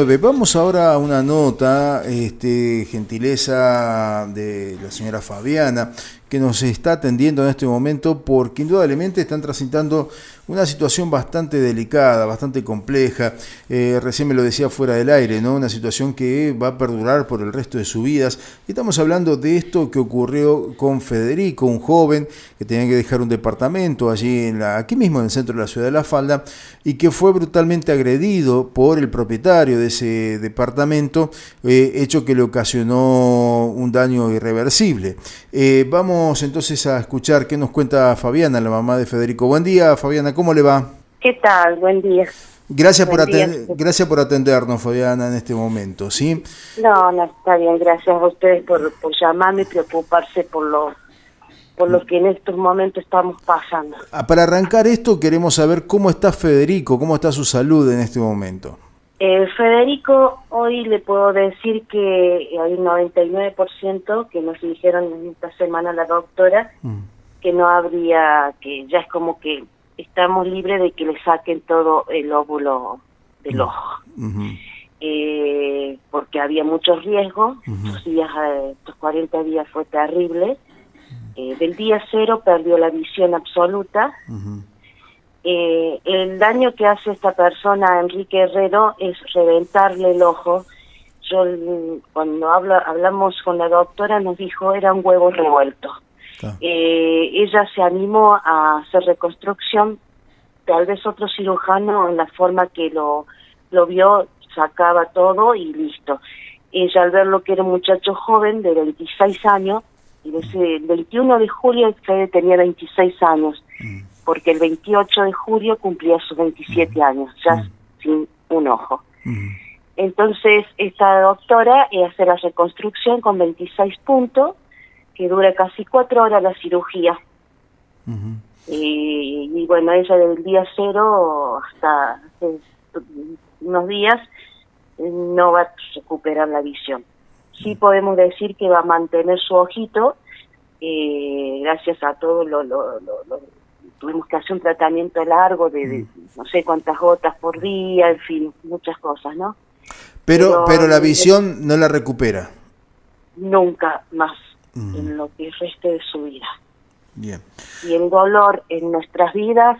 Vamos ahora a una nota, este, gentileza de la señora Fabiana, que nos está atendiendo en este momento porque indudablemente están transitando una situación bastante delicada, bastante compleja. Eh, recién me lo decía fuera del aire, ¿no? Una situación que va a perdurar por el resto de sus vidas. Estamos hablando de esto que ocurrió con Federico, un joven que tenía que dejar un departamento allí en la, aquí mismo en el centro de la ciudad de La Falda y que fue brutalmente agredido por el propietario de ese departamento, eh, hecho que le ocasionó un daño irreversible. Eh, vamos entonces a escuchar qué nos cuenta Fabiana, la mamá de Federico. Buen día, Fabiana, ¿cómo le va? ¿Qué tal? Buen día. Gracias, por, gracias por atendernos, Fabiana, en este momento, ¿sí? No, no, está bien, gracias a ustedes por, por llamarme y preocuparse por lo, por lo que en estos momentos estamos pasando. Ah, para arrancar esto, queremos saber cómo está Federico, cómo está su salud en este momento. Eh, Federico, hoy le puedo decir que hay un 99% que nos dijeron en esta semana la doctora mm. que no habría, que ya es como que estamos libres de que le saquen todo el óvulo del mm. ojo. eh, porque había mucho riesgo, estos días, eh, estos 40 días fue terrible. Eh, del día cero perdió la visión absoluta. Eh, el daño que hace esta persona, Enrique Herrero, es reventarle el ojo. Yo cuando habla, hablamos con la doctora nos dijo era un huevo revuelto. Eh, ella se animó a hacer reconstrucción, tal vez otro cirujano en la forma que lo, lo vio sacaba todo y listo. Ella al ver lo que era un muchacho joven de 26 años, y desde el 21 de julio Fede tenía 26 años, mm porque el 28 de julio cumplía sus 27 años, ya sin un ojo. Entonces, esta doctora hace la reconstrucción con 26 puntos, que dura casi cuatro horas la cirugía. y, bueno, ella del día cero hasta unos días no va a recuperar la visión. Sí podemos decir que va a mantener su ojito, eh, gracias a todo lo, lo, lo, tuvimos que hacer un tratamiento largo de, no sé cuántas gotas por día, en fin, muchas cosas, ¿no? Pero, pero, la visión no la recupera. Nunca más en lo que reste de su vida. Bien. Y el dolor en nuestras vidas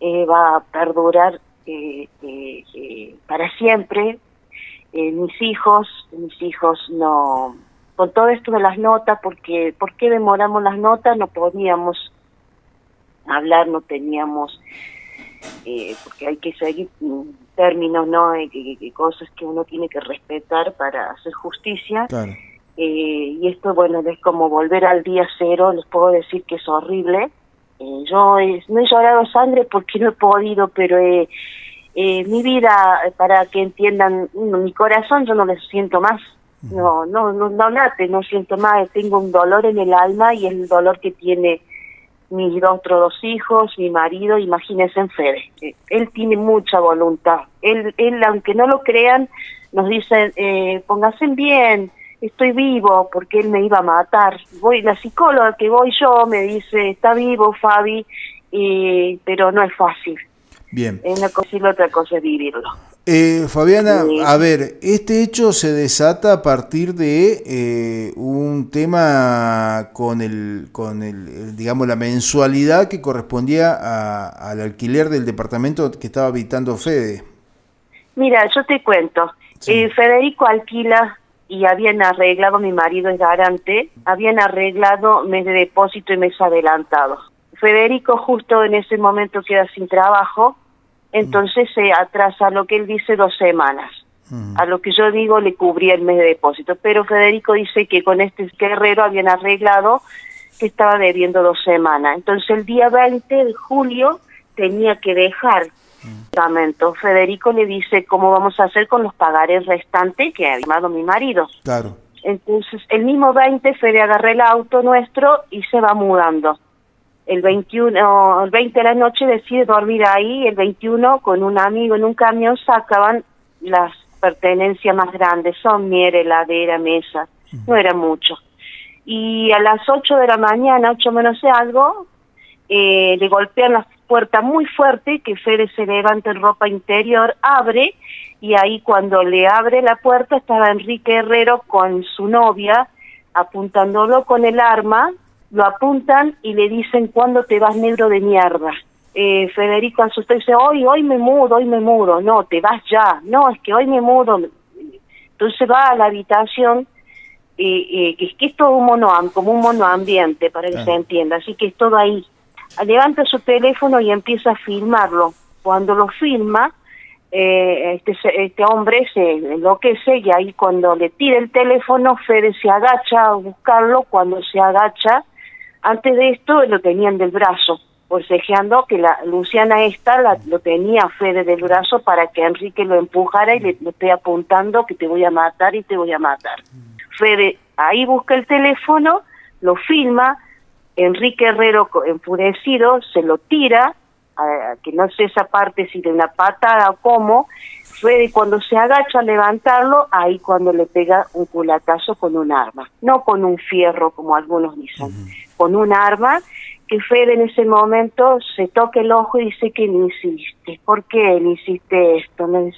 eh, va a perdurar eh, eh, para siempre. mis hijos, mis hijos no, con todo esto de las notas, porque ¿por qué demoramos las notas? No podíamos hablar, no teníamos, eh, porque hay que seguir términos, ¿no? Eh, cosas que uno tiene que respetar para hacer justicia. Eh, y esto, bueno, es como volver al día cero, les puedo decir que es horrible. yo no he llorado sangre porque no he podido, pero mi vida, para que entiendan, mi corazón yo no le siento más. No, no, no, no late, no siento más, tengo un dolor en el alma y es el dolor que tiene mis otros dos hijos, mi marido, imagínense en Fede. Eh, él tiene mucha voluntad. Él, él aunque no lo crean, nos dice, eh, pónganse bien, estoy vivo, porque él me iba a matar. Voy, la psicóloga que voy yo me dice, está vivo Fabi, y, pero no es fácil. Bien. Una cosa y la otra cosa es vivirlo. Eh, Fabiana, a ver, este hecho se desata a partir de eh, un tema con el, con el, digamos, la mensualidad que correspondía al alquiler del departamento que estaba habitando Fede. Mira, yo te cuento. Eh, Federico alquila y habían arreglado, mi marido es garante, habían arreglado mes de depósito y mes adelantado. Federico justo en ese momento queda sin trabajo entonces se atrasa lo que él dice dos semanas. A lo que yo digo le cubría el mes de depósito, pero Federico dice que con este guerrero habían arreglado que estaba debiendo dos semanas. Entonces el día 20 de julio tenía que dejar el Federico le dice cómo vamos a hacer con los pagares restantes que ha llamado mi marido. Claro. Entonces el mismo 20 Fede agarra el auto nuestro y se va mudando el 21, el 20 de la noche decide dormir ahí, el 21 con un amigo en un camión sacaban las pertenencias más grandes, son miel, heladera, mesa, no era mucho. Y a las 8 de la mañana, 8 menos algo, eh, le golpean las puerta muy fuerte, que Fede se levanta en ropa interior, abre, y ahí cuando le abre la puerta estaba Enrique Herrero con su novia, apuntándolo con el arma, lo apuntan y le dicen, ¿cuándo te vas negro de mierda? Eh, Federico asustado dice, hoy, hoy me mudo, hoy me mudo, no, te vas ya, no, es que hoy me mudo. Entonces va a la habitación, eh, que es que es todo un mono, como un monoambiente, para que se entienda, así que es todo ahí. Levanta su teléfono y empieza a filmarlo. Cuando lo filma, eh, este, este hombre se enloquece y ahí cuando le tira el teléfono, Fede se agacha a buscarlo, cuando se agacha, antes de esto lo tenían del brazo forcejeando que la Luciana esta la, lo tenía Fede del brazo para que Enrique lo empujara y le, esté apuntando que te voy a matar y te voy a matar. Fede ahí busca el teléfono, lo filma, Enrique Herrero enfurecido se lo tira, que no sé esa parte si de una patada o cómo, Fede cuando se agacha a levantarlo, ahí cuando le pega un culatazo con un arma, no con un fierro como algunos dicen, con un arma que Fede en ese momento se toca el ojo y dice que no hiciste, ¿por qué no hiciste esto? Me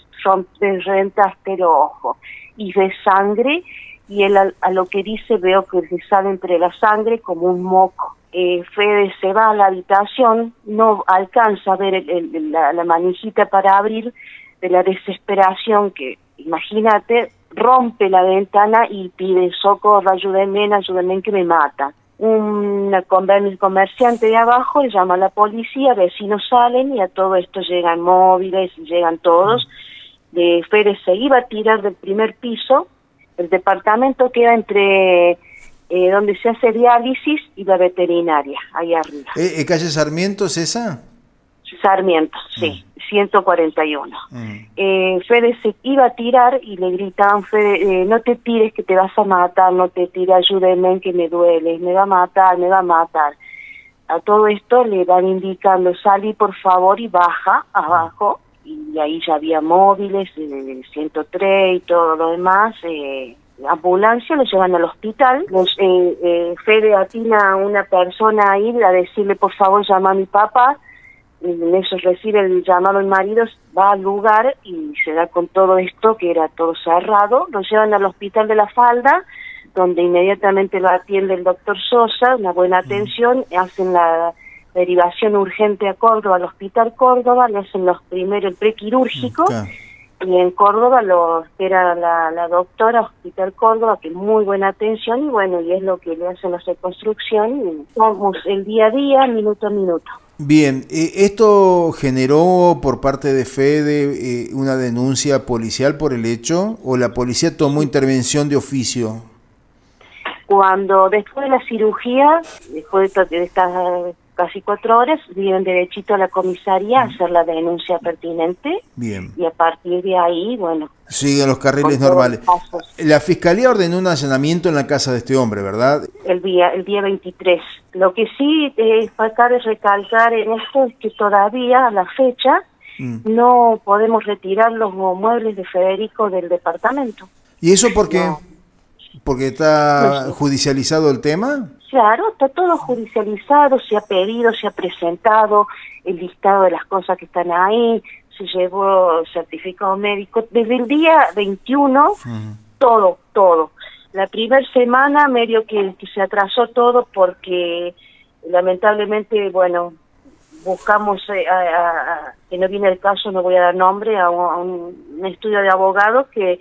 rentaste el ojo y ve sangre y él a, lo que dice veo que se sale entre la sangre como un moco. Eh, Fede se va a la habitación, no alcanza a ver la, la manijita para abrir de la desesperación que, imagínate, rompe la ventana y pide socorro, ayúdenme, ayúdenme que me mata un comerciante de abajo le llama a la policía, vecinos salen y a todo esto llegan móviles, llegan todos. De Férez se iba a tirar del primer piso, el departamento queda entre eh, donde se hace diálisis y la veterinaria, ahí arriba. ¿Eh, ¿Calle Sarmiento es esa? Sarmiento, sí. 141. Mm. Eh, Fede se iba a tirar y le gritaban, Fede, eh, no te tires que te vas a matar, no te tires, ayúdeme que me duele, me va a matar, me va a matar. A todo esto le van indicando, salí por favor y baja abajo, y ahí ya había móviles, de 103 y todo lo demás, eh, ambulancia, lo llevan al hospital, los, eh, eh, Fede atina a una persona ahí a decirle por favor llama a mi papá, en eso recibe el llamado el marido, va al lugar y se da con todo esto, que era todo cerrado, lo llevan al hospital de la falda, donde inmediatamente lo atiende el doctor Sosa, una buena atención, hacen la derivación urgente a Córdoba, al hospital Córdoba, le hacen los primeros, el prequirúrgico, y en Córdoba lo espera la, la doctora, Hospital Córdoba, que muy buena atención, y bueno, y es lo que le hacen la reconstrucción, y vamos el día a día, minuto a minuto. Bien, eh, ¿esto generó por parte de Fede eh, una denuncia policial por el hecho o la policía tomó intervención de oficio? Cuando después de la cirugía, después de estas casi cuatro horas, vienen derechito a la comisaría a hacer la denuncia pertinente. Bien. Y a partir de ahí, bueno. Siguen los carriles normales. La fiscalía ordenó un allanamiento en la casa de este hombre, ¿verdad? El día, el día 23. Lo que sí es falta de recalcar en esto es que todavía a la fecha mm. no podemos retirar los muebles de Federico del departamento. ¿Y eso por qué? ¿Porque está judicializado el tema? Claro, está todo judicializado, se ha pedido, se ha presentado el listado de las cosas que están ahí, se llevó certificado médico. Desde el día 21, todo, todo. La primera semana medio que, se atrasó todo porque lamentablemente, bueno, buscamos, eh, que no viene el caso, no voy a dar nombre, a un, estudio de abogados que,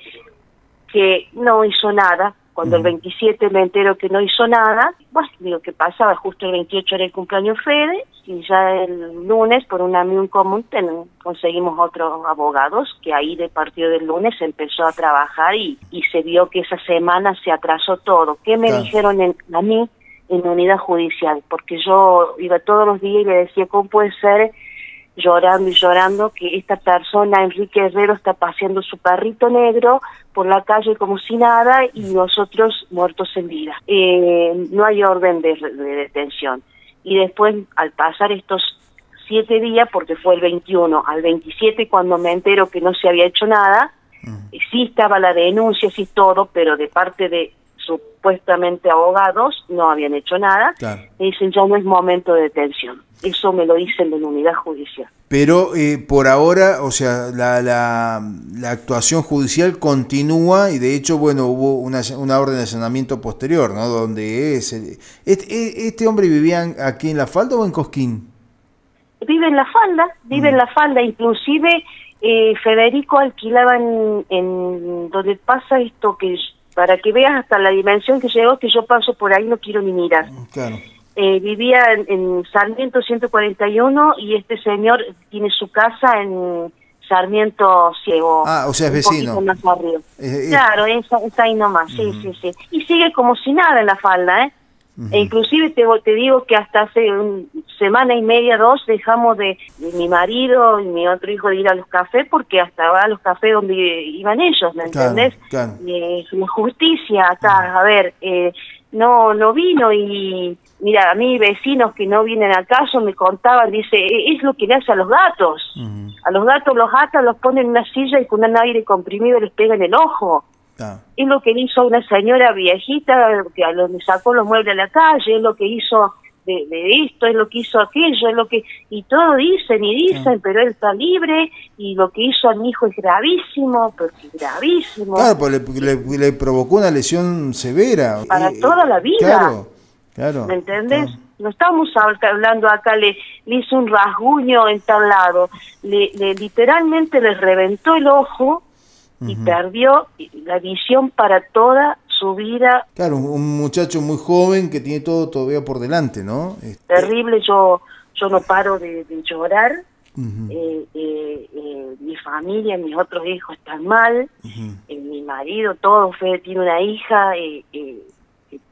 que no hizo nada, cuando el 27 me entero que no hizo nada, pues digo que pasaba, justo el 28 era el cumpleaños Fede, y ya el lunes, por un amigo común, conseguimos otros abogados, que ahí de partido del lunes empezó a trabajar y, y se vio que esa semana se atrasó todo. ¿Qué me dijeron en, a mí en unidad judicial? Porque yo iba todos los días y le decía, ¿cómo puede ser llorando y llorando que esta persona, Enrique Herrero, está paseando su perrito negro por la calle como si nada y nosotros muertos en vida. Eh, no hay orden de, detención. Y después, al pasar estos siete días, porque fue el 21 al 27 cuando me entero que no se había hecho nada, sí estaba la denuncia, sí todo, pero de parte de supuestamente abogados no habían hecho nada, y dicen ya no es momento de detención. Eso me lo dicen de la unidad judicial. Pero eh, por ahora, o sea, la, la, la, actuación judicial continúa y de hecho, bueno, hubo una, una orden de allanamiento posterior, ¿no? Donde es... Este, ¿Este hombre vivía aquí en La Falda o en Cosquín? Vive en La Falda, vive en. La Falda, inclusive eh, Federico alquilaba en, en donde pasa esto que para que veas hasta la dimensión que llegó, que yo paso por ahí no quiero ni mirar. Claro. Eh, vivía en, Sarmiento 141 y este señor tiene su casa en Sarmiento Ciego. Ah, o sea, es vecino. Más claro, es, ahí nomás, sí, sí, sí. Y sigue como si nada en la falda, ¿eh? E inclusive te, te digo que hasta hace una semana y media, dos, dejamos de, mi marido y mi otro hijo de ir a los cafés porque hasta va a los cafés donde iban ellos, ¿me entendés? Claro. Eh, justicia acá, a ver, eh, no no vino y mira, a mí vecinos que no vienen al caso me contaban, dice, e, es lo que le hace a los gatos. A los gatos los ata, los pone en una silla y con un aire comprimido les pega en el ojo. Es lo que hizo una señora viejita que a donde sacó los muebles a la calle, es lo que hizo de, esto, es lo que hizo aquello, es lo que... Y todo dicen y dicen, pero él está libre y lo que hizo a mi hijo es gravísimo, porque gravísimo. Claro, pues le, provocó una lesión severa. Para eh, toda la vida. Claro, claro. ¿Me entiendes? No estamos hablando acá, le, le hizo un rasguño en tal lado, le, le literalmente le reventó el ojo y perdió la visión para toda su vida. Claro, un muchacho muy joven que tiene todo todavía por delante, ¿no? Este, Terrible, yo yo no paro de, llorar. Eh, eh, eh, mi familia, mis otros hijos están mal, mi marido, todo, tiene una hija,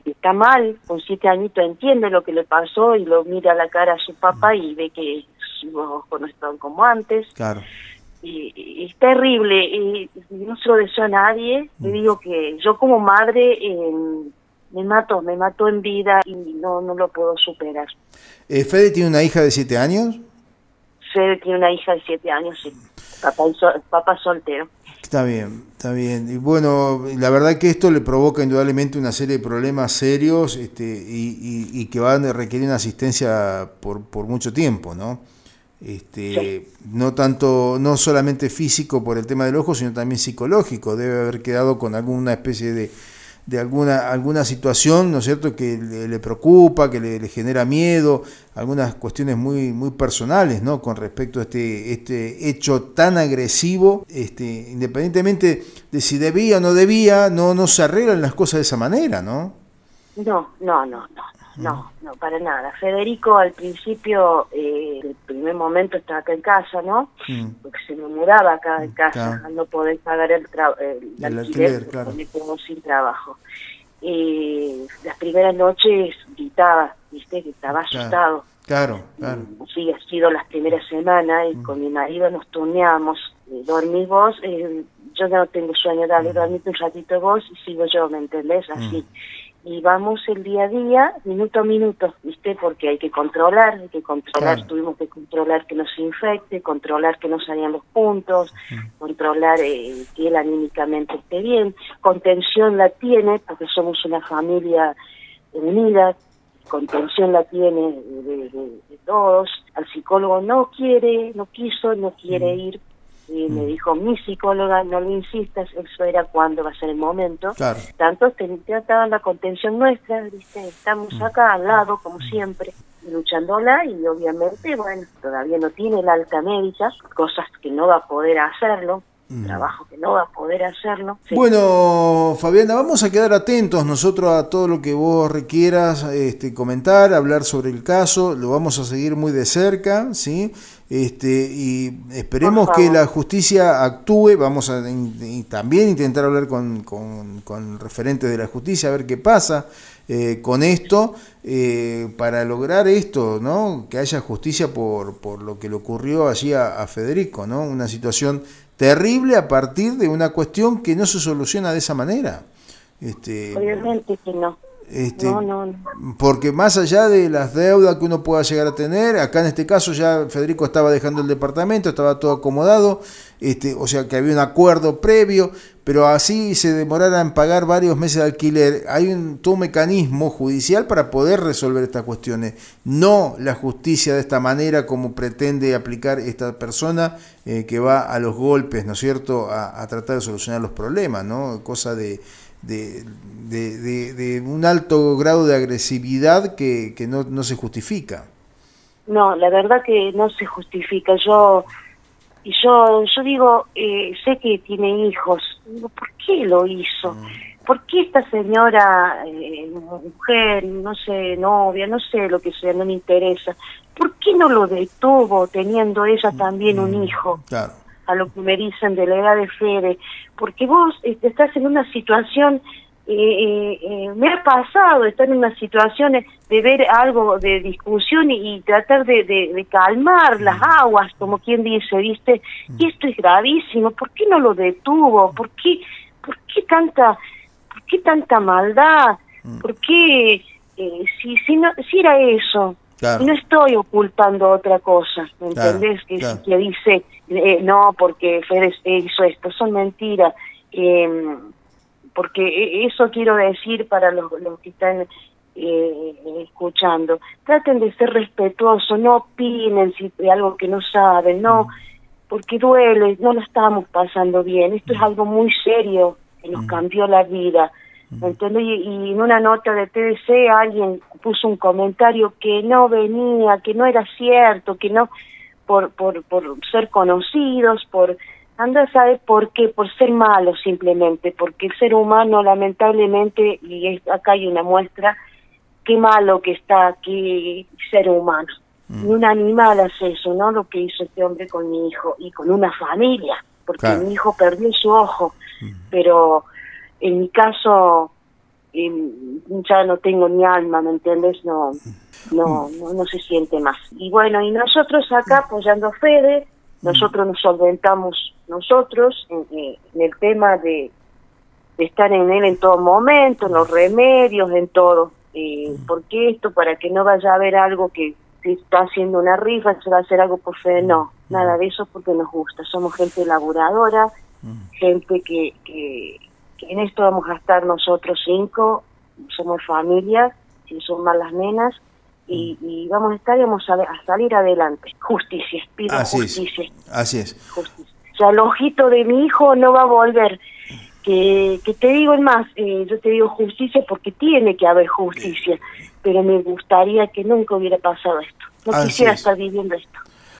está mal, con siete añitos entiende lo que le pasó y lo mira a la cara a su papá y ve que sus ojos no están como antes. Claro y, es terrible y no se lo deseo a nadie le mm. digo que yo como madre eh, me mató me mató en vida y no no lo puedo superar eh, Fede tiene una hija de siete años Fede tiene una hija de siete años sí papá papá soltero Está bien, está bien. Y bueno, la verdad que esto le provoca indudablemente una serie de problemas serios este, y, y, y que van a requerir una asistencia por, por mucho tiempo, ¿no? Este, no tanto, no solamente físico por el tema del ojo, sino también psicológico. Debe haber quedado con alguna especie de, de alguna, alguna situación, ¿no es cierto?, que le, preocupa, que le, genera miedo, algunas cuestiones muy, muy personales, ¿no?, con respecto a este, este hecho tan agresivo, este, independientemente de si debía o no debía, no, no se arreglan las cosas de esa manera, ¿no? No, no, no, no. No, no, para nada. Federico al principio, eh, el primer momento estaba acá en casa, ¿no? Porque se me mudaba acá en casa, al no poder pagar el, el, alquiler, claro. me quedo sin trabajo. Eh, las primeras noches gritaba, ¿viste? Que estaba asustado. Claro, claro. Sí, ha sido las primeras semanas y con mi marido nos turneamos. Eh, dormís vos, eh, yo no tengo sueño, dale, dormite un ratito vos y sigo yo, ¿me entendés? Así y vamos el día a día, minuto a minuto, ¿viste? Porque hay que controlar, hay que controlar, tuvimos que controlar que no se infecte, controlar que no salgan los puntos, controlar eh, que él anímicamente esté bien. Contención la tiene, porque somos una familia unida, contención la tiene de, todos. Al psicólogo no quiere, no quiso, no quiere ir y me mm. dijo mi psicóloga, no lo insistas, eso era cuando va a ser el momento. Tanto trataban la contención nuestra, ¿viste? estamos mm. acá al lado, como siempre, luchándola y obviamente, bueno, todavía no tiene la alta médica, cosas que no va a poder hacerlo, Mm. trabajo que no va a poder hacerlo. Bueno, Fabiana, vamos a quedar atentos nosotros a todo lo que vos requieras este, comentar, hablar sobre el caso, lo vamos a seguir muy de cerca, ¿sí? Este, y esperemos que la justicia actúe, vamos a también intentar hablar con, con, con referentes de la justicia, a ver qué pasa. Eh, con esto eh, para lograr esto, ¿no? Que haya justicia por, por lo que le ocurrió allí a, a Federico, ¿no? Una situación terrible a partir de una cuestión que no se soluciona de esa manera. Este, Obviamente que no. Este, no, no, Porque más allá de las deudas que uno pueda llegar a tener, acá en este caso ya Federico estaba dejando el departamento, estaba todo acomodado, este, o sea que había un acuerdo previo, pero así se demorara en pagar varios meses de alquiler, hay un, todo un mecanismo judicial para poder resolver estas cuestiones, no la justicia de esta manera como pretende aplicar esta persona eh, que va a los golpes, ¿no es cierto?, a, tratar de solucionar los problemas, ¿no? Cosa de, de, de, un alto grado de agresividad que, que no, no se justifica. No, la verdad que no se justifica. Yo y yo yo digo, eh, sé que tiene hijos. Digo, ¿por qué lo hizo? Mm. ¿Por qué esta señora, eh, mujer, no sé, novia, no sé lo que sea, no me interesa? ¿Por qué no lo detuvo teniendo ella también un mm, hijo? Claro. A lo que me dicen de la edad de Fede. Porque vos este, estás en una situación eh, eh, me ha pasado estar en una situación de ver algo de discusión y, tratar de, calmar las mm. aguas, como quien dice, ¿viste? Y mm. esto es gravísimo, ¿por qué no lo detuvo? ¿Por qué, por qué tanta, por qué tanta maldad? Mm. ¿Por qué, eh, si, si, no, si era eso? Y no estoy ocultando otra cosa, ¿me entendés? Que, que dice, eh, no, porque Fede hizo esto, son mentiras. Eh, porque e, eso quiero decir para los, que están eh, escuchando. Traten de ser respetuosos, no opinen si de algo que no saben, no, porque duele, no lo estamos pasando bien. Esto es algo muy serio que nos cambió la vida. ¿Entiendes? Y, en una nota de TDC alguien puso un comentario que no venía, que no era cierto, que no, por, por, por ser conocidos, por Anda sabe por qué, por ser malo simplemente, porque el ser humano lamentablemente, y acá hay una muestra, qué malo que está aquí ser humano. Mm. un animal hace eso, ¿no? Lo que hizo este hombre con mi hijo y con una familia, porque mi hijo perdió su ojo, mm. pero en mi caso ya no tengo ni alma, ¿me entiendes? No, mm. no, no, no se siente más. Y bueno, y nosotros acá apoyando a Fede, nosotros nos solventamos nosotros en, el tema de, estar en él en todo momento, en los remedios, en todo. Eh, ¿Por qué esto? Para que no vaya a haber algo que si está haciendo una rifa, se va a hacer algo por fe. No, nada de eso porque nos gusta. Somos gente laboradora, gente que, que, en esto vamos a estar nosotros cinco, somos familia, si son malas nenas, y, vamos a estar y vamos a, salir adelante. Justicia, pido justicia. Así es. Justicia. O sea, el ojito de mi hijo no va a volver. Que, que te digo, es más, eh, yo te digo justicia porque tiene que haber justicia, pero me gustaría que nunca hubiera pasado esto. No quisiera estar viviendo esto.